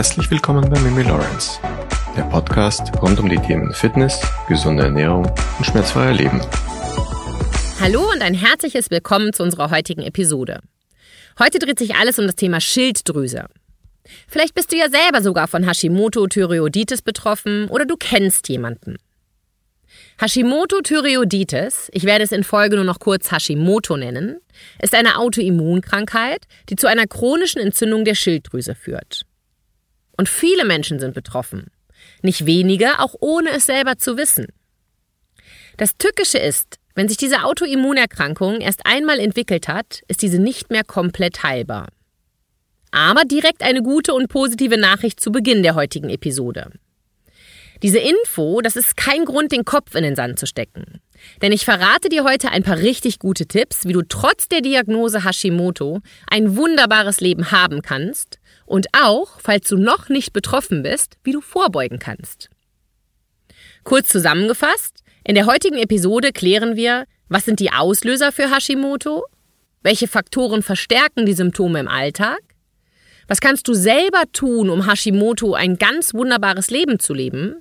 Herzlich willkommen bei Mimi Lawrence, der Podcast rund um die Themen Fitness, gesunde Ernährung und schmerzfreier Leben. Hallo und ein herzliches Willkommen zu unserer heutigen Episode. Heute dreht sich alles um das Thema Schilddrüse. Vielleicht bist du ja selber sogar von Hashimoto-Thyreoiditis betroffen oder du kennst jemanden. Hashimoto-Thyreoiditis, ich werde es in Folge nur noch kurz Hashimoto nennen, ist eine Autoimmunkrankheit, die zu einer chronischen Entzündung der Schilddrüse führt. Und viele Menschen sind betroffen. Nicht wenige, auch ohne es selber zu wissen. Das Tückische ist, wenn sich diese Autoimmunerkrankung erst einmal entwickelt hat, ist diese nicht mehr komplett heilbar. Aber direkt eine gute und positive Nachricht zu Beginn der heutigen Episode. Diese Info, das ist kein Grund, den Kopf in den Sand zu stecken. Denn ich verrate dir heute ein paar richtig gute Tipps, wie du trotz der Diagnose Hashimoto ein wunderbares Leben haben kannst und auch, falls du noch nicht betroffen bist, wie du vorbeugen kannst. Kurz zusammengefasst, in der heutigen Episode klären wir, was sind die Auslöser für Hashimoto? Welche Faktoren verstärken die Symptome im Alltag? Was kannst du selber tun, um Hashimoto ein ganz wunderbares Leben zu leben?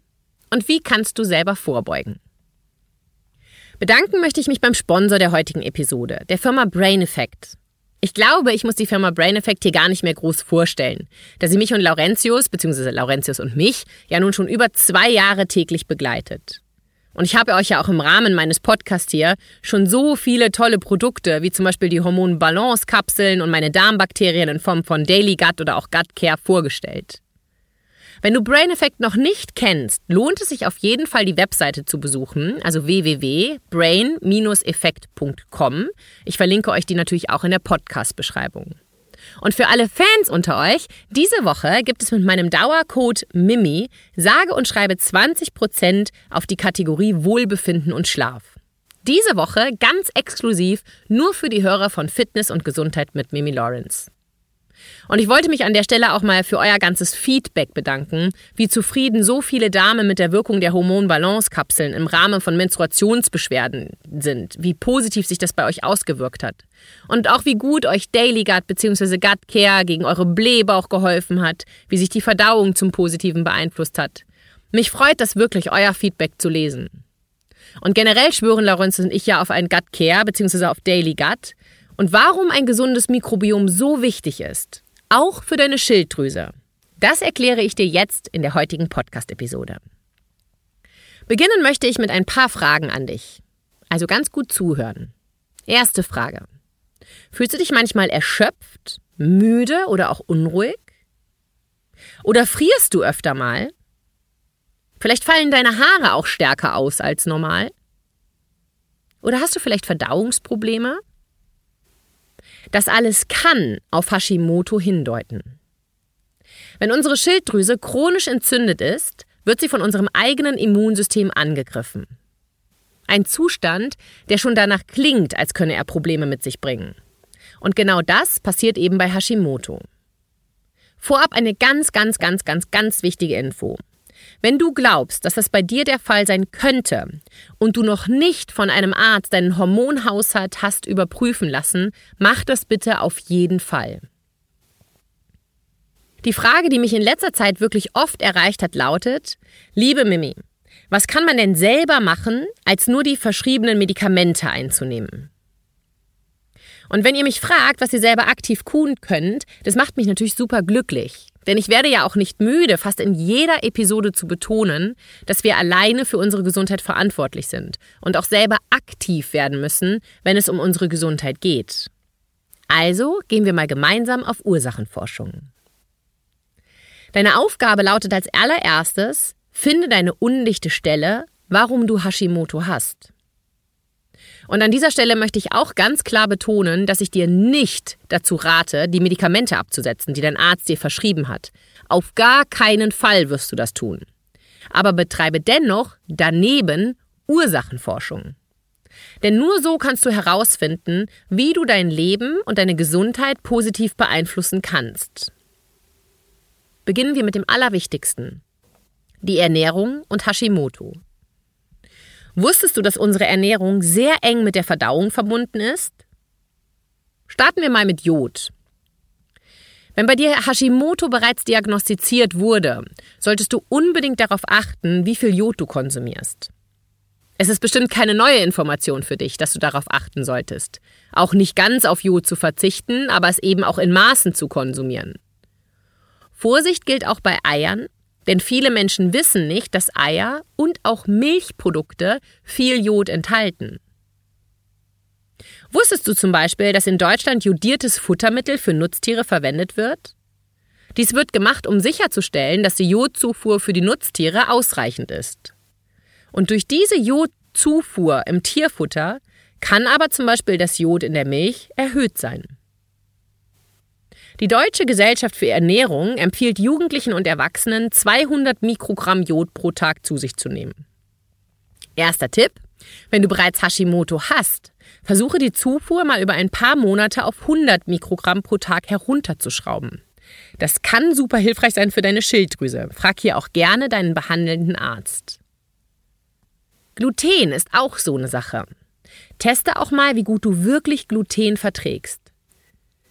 Und wie kannst du selber vorbeugen? Bedanken möchte ich mich beim Sponsor der heutigen Episode, der Firma Brain Effect. Ich glaube, ich muss die Firma Brain Effect hier gar nicht mehr groß vorstellen, da sie mich und Laurentius, beziehungsweise Laurentius und mich, ja nun schon über zwei Jahre täglich begleitet. Und ich habe euch ja auch im Rahmen meines Podcasts hier schon so viele tolle Produkte, wie zum Beispiel die Hormon-Balance-Kapseln und meine Darmbakterien in Form von Daily Gut oder auch Gut Care vorgestellt. Wenn du Brain Effect noch nicht kennst, lohnt es sich auf jeden Fall die Webseite zu besuchen, also www.brain-effekt.com. Ich verlinke euch die natürlich auch in der Podcast-Beschreibung. Und für alle Fans unter euch, diese Woche gibt es mit meinem Dauercode MIMI sage und schreibe 20% auf die Kategorie Wohlbefinden und Schlaf. Diese Woche ganz exklusiv nur für die Hörer von Fitness und Gesundheit mit Mimi Lawrence. Und ich wollte mich an der Stelle auch mal für euer ganzes Feedback bedanken, wie zufrieden so viele Damen mit der Wirkung der Hormon-Balance-Kapseln im Rahmen von Menstruationsbeschwerden sind, wie positiv sich das bei euch ausgewirkt hat. Und auch wie gut euch Daily Gut bzw. Gut Care gegen eure Blähbauch geholfen hat, wie sich die Verdauung zum Positiven beeinflusst hat. Mich freut das wirklich, euer Feedback zu lesen. Und generell schwören Laurence und ich ja auf ein Gut Care bzw. auf Daily Gut, und warum ein gesundes Mikrobiom so wichtig ist, auch für deine Schilddrüse, das erkläre ich dir jetzt in der heutigen Podcast-Episode. Beginnen möchte ich mit ein paar Fragen an dich. Also ganz gut zuhören. Erste Frage. Fühlst du dich manchmal erschöpft, müde oder auch unruhig? Oder frierst du öfter mal? Vielleicht fallen deine Haare auch stärker aus als normal? Oder hast du vielleicht Verdauungsprobleme? Das alles kann auf Hashimoto hindeuten. Wenn unsere Schilddrüse chronisch entzündet ist, wird sie von unserem eigenen Immunsystem angegriffen. Ein Zustand, der schon danach klingt, als könne er Probleme mit sich bringen. Und genau das passiert eben bei Hashimoto. Vorab eine ganz, ganz, ganz, ganz, ganz wichtige Info. Wenn du glaubst, dass das bei dir der Fall sein könnte und du noch nicht von einem Arzt deinen Hormonhaushalt hast überprüfen lassen, mach das bitte auf jeden Fall. Die Frage, die mich in letzter Zeit wirklich oft erreicht hat, lautet, liebe Mimi, was kann man denn selber machen, als nur die verschriebenen Medikamente einzunehmen? Und wenn ihr mich fragt, was ihr selber aktiv tun könnt, das macht mich natürlich super glücklich. Denn ich werde ja auch nicht müde, fast in jeder Episode zu betonen, dass wir alleine für unsere Gesundheit verantwortlich sind und auch selber aktiv werden müssen, wenn es um unsere Gesundheit geht. Also gehen wir mal gemeinsam auf Ursachenforschung. Deine Aufgabe lautet als allererstes, finde deine undichte Stelle, warum du Hashimoto hast. Und an dieser Stelle möchte ich auch ganz klar betonen, dass ich dir nicht dazu rate, die Medikamente abzusetzen, die dein Arzt dir verschrieben hat. Auf gar keinen Fall wirst du das tun. Aber betreibe dennoch daneben Ursachenforschung. Denn nur so kannst du herausfinden, wie du dein Leben und deine Gesundheit positiv beeinflussen kannst. Beginnen wir mit dem Allerwichtigsten. Die Ernährung und Hashimoto. Wusstest du, dass unsere Ernährung sehr eng mit der Verdauung verbunden ist? Starten wir mal mit Jod. Wenn bei dir Hashimoto bereits diagnostiziert wurde, solltest du unbedingt darauf achten, wie viel Jod du konsumierst. Es ist bestimmt keine neue Information für dich, dass du darauf achten solltest. Auch nicht ganz auf Jod zu verzichten, aber es eben auch in Maßen zu konsumieren. Vorsicht gilt auch bei Eiern, denn viele Menschen wissen nicht, dass Eier und auch Milchprodukte viel Jod enthalten. Wusstest du zum Beispiel, dass in Deutschland jodiertes Futtermittel für Nutztiere verwendet wird? Dies wird gemacht, um sicherzustellen, dass die Jodzufuhr für die Nutztiere ausreichend ist. Und durch diese Jodzufuhr im Tierfutter kann aber zum Beispiel das Jod in der Milch erhöht sein. Die Deutsche Gesellschaft für Ernährung empfiehlt Jugendlichen und Erwachsenen 200 Mikrogramm Jod pro Tag zu sich zu nehmen. Erster Tipp, wenn du bereits Hashimoto hast, versuche die Zufuhr mal über ein paar Monate auf 100 Mikrogramm pro Tag herunterzuschrauben. Das kann super hilfreich sein für deine Schilddrüse. Frag hier auch gerne deinen behandelnden Arzt. Gluten ist auch so eine Sache. Teste auch mal, wie gut du wirklich Gluten verträgst.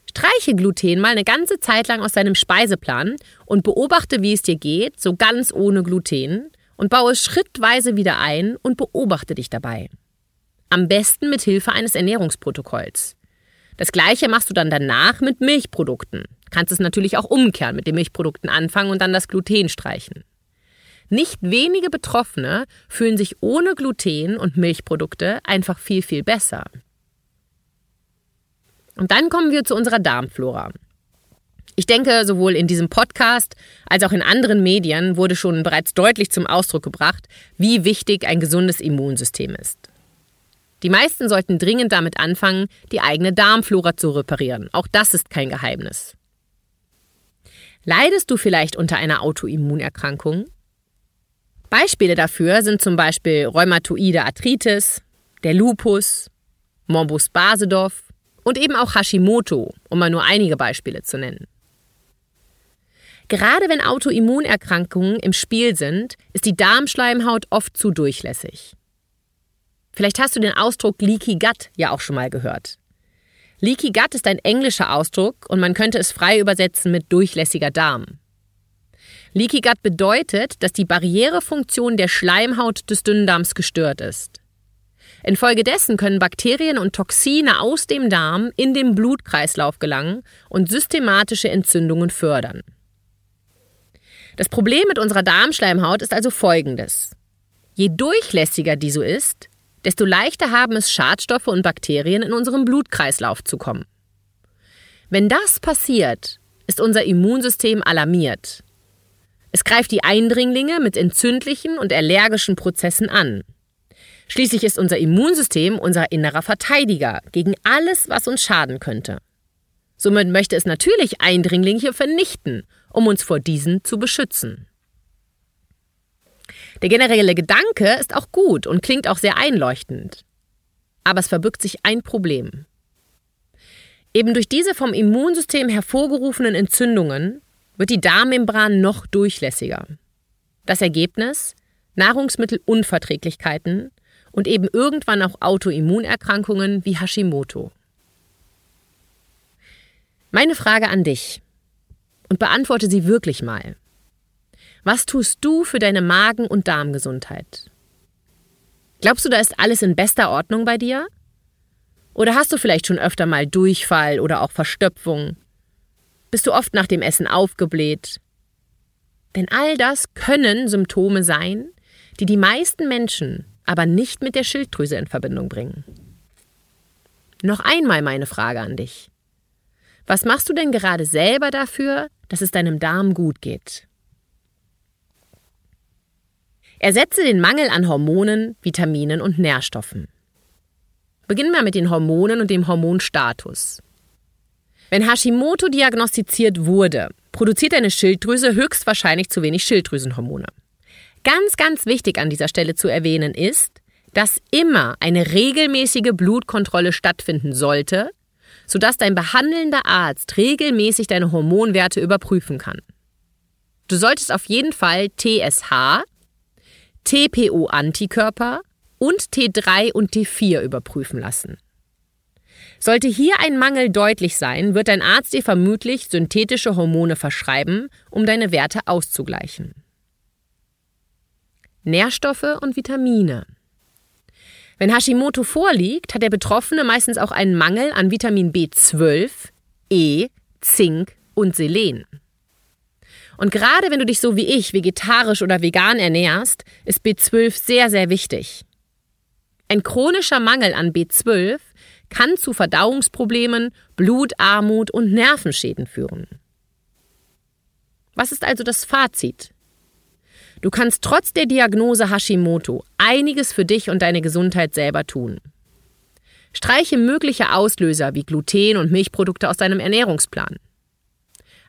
Streiche Gluten mal eine ganze Zeit lang aus deinem Speiseplan und beobachte, wie es dir geht, so ganz ohne Gluten, und baue es schrittweise wieder ein und beobachte dich dabei. Am besten mit Hilfe eines Ernährungsprotokolls. Das gleiche machst du dann danach mit Milchprodukten. Kannst es natürlich auch umkehren, mit den Milchprodukten anfangen und dann das Gluten streichen. Nicht wenige Betroffene fühlen sich ohne Gluten und Milchprodukte einfach viel, viel besser. Und dann kommen wir zu unserer Darmflora. Ich denke, sowohl in diesem Podcast als auch in anderen Medien wurde schon bereits deutlich zum Ausdruck gebracht, wie wichtig ein gesundes Immunsystem ist. Die meisten sollten dringend damit anfangen, die eigene Darmflora zu reparieren. Auch das ist kein Geheimnis. Leidest du vielleicht unter einer Autoimmunerkrankung? Beispiele dafür sind zum Beispiel rheumatoide Arthritis, der Lupus, Morbus Basedow und eben auch Hashimoto, um mal nur einige Beispiele zu nennen. Gerade wenn Autoimmunerkrankungen im Spiel sind, ist die Darmschleimhaut oft zu durchlässig. Vielleicht hast du den Ausdruck Leaky Gut ja auch schon mal gehört. Leaky Gut ist ein englischer Ausdruck und man könnte es frei übersetzen mit durchlässiger Darm. Leaky Gut bedeutet, dass die Barrierefunktion der Schleimhaut des Dünndarms gestört ist. Infolgedessen können Bakterien und Toxine aus dem Darm in den Blutkreislauf gelangen und systematische Entzündungen fördern. Das Problem mit unserer Darmschleimhaut ist also folgendes. Je durchlässiger die so ist, desto leichter haben es Schadstoffe und Bakterien in unserem Blutkreislauf zu kommen. Wenn das passiert, ist unser Immunsystem alarmiert. Es greift die Eindringlinge mit entzündlichen und allergischen Prozessen an. Schließlich ist unser Immunsystem unser innerer Verteidiger gegen alles, was uns schaden könnte. Somit möchte es natürlich Eindringlinge vernichten, um uns vor diesen zu beschützen. Der generelle Gedanke ist auch gut und klingt auch sehr einleuchtend. Aber es verbirgt sich ein Problem. Eben durch diese vom Immunsystem hervorgerufenen Entzündungen wird die Darmmembran noch durchlässiger. Das Ergebnis? Nahrungsmittelunverträglichkeiten und eben irgendwann auch Autoimmunerkrankungen wie Hashimoto. Meine Frage an dich und beantworte sie wirklich mal. Was tust du für deine Magen- und Darmgesundheit? Glaubst du, da ist alles in bester Ordnung bei dir? Oder hast du vielleicht schon öfter mal Durchfall oder auch Verstöpfung? Bist du oft nach dem Essen aufgebläht? Denn all das können Symptome sein, die die meisten Menschen aber nicht mit der Schilddrüse in Verbindung bringen. Noch einmal meine Frage an dich. Was machst du denn gerade selber dafür, dass es deinem Darm gut geht? Ersetze den Mangel an Hormonen, Vitaminen und Nährstoffen. Beginnen wir mit den Hormonen und dem Hormonstatus. Wenn Hashimoto diagnostiziert wurde, produziert deine Schilddrüse höchstwahrscheinlich zu wenig Schilddrüsenhormone. Ganz, ganz wichtig an dieser Stelle zu erwähnen ist, dass immer eine regelmäßige Blutkontrolle stattfinden sollte, sodass dein behandelnder Arzt regelmäßig deine Hormonwerte überprüfen kann. Du solltest auf jeden Fall TSH, TPO-Antikörper und T3 und T4 überprüfen lassen. Sollte hier ein Mangel deutlich sein, wird dein Arzt dir vermutlich synthetische Hormone verschreiben, um deine Werte auszugleichen. Nährstoffe und Vitamine. Wenn Hashimoto vorliegt, hat der Betroffene meistens auch einen Mangel an Vitamin B12, E, Zink und Selen. Und gerade wenn du dich so wie ich vegetarisch oder vegan ernährst, ist B12 sehr, sehr wichtig. Ein chronischer Mangel an B12 kann zu Verdauungsproblemen, Blutarmut und Nervenschäden führen. Was ist also das Fazit? Du kannst trotz der Diagnose Hashimoto einiges für dich und deine Gesundheit selber tun. Streiche mögliche Auslöser wie Gluten und Milchprodukte aus deinem Ernährungsplan.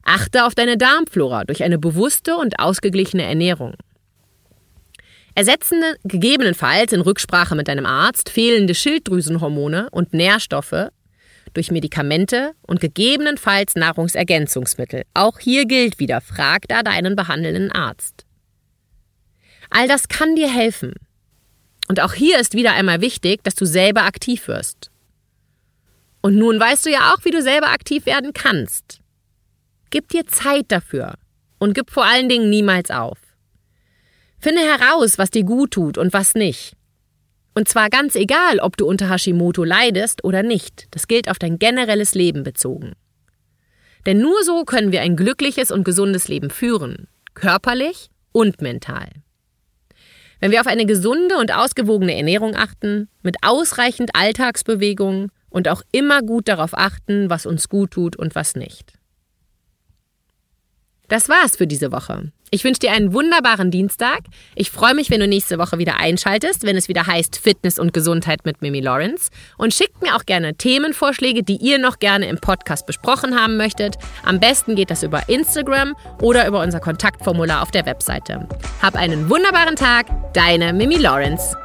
Achte auf deine Darmflora durch eine bewusste und ausgeglichene Ernährung. Ersetzende gegebenenfalls in Rücksprache mit deinem Arzt fehlende Schilddrüsenhormone und Nährstoffe durch Medikamente und gegebenenfalls Nahrungsergänzungsmittel. Auch hier gilt wieder, frag da deinen behandelnden Arzt. All das kann dir helfen. Und auch hier ist wieder einmal wichtig, dass du selber aktiv wirst. Und nun weißt du ja auch, wie du selber aktiv werden kannst. Gib dir Zeit dafür und gib vor allen Dingen niemals auf. Finde heraus, was dir gut tut und was nicht. Und zwar ganz egal, ob du unter Hashimoto leidest oder nicht. Das gilt auf dein generelles Leben bezogen. Denn nur so können wir ein glückliches und gesundes Leben führen, körperlich und mental. Wenn wir auf eine gesunde und ausgewogene Ernährung achten, mit ausreichend Alltagsbewegung und auch immer gut darauf achten, was uns gut tut und was nicht. Das war's für diese Woche. Ich wünsche dir einen wunderbaren Dienstag. Ich freue mich, wenn du nächste Woche wieder einschaltest, wenn es wieder heißt Fitness und Gesundheit mit Mimi Lawrence. Und schickt mir auch gerne Themenvorschläge, die ihr noch gerne im Podcast besprochen haben möchtet. Am besten geht das über Instagram oder über unser Kontaktformular auf der Webseite. Hab einen wunderbaren Tag, deine Mimi Lawrence.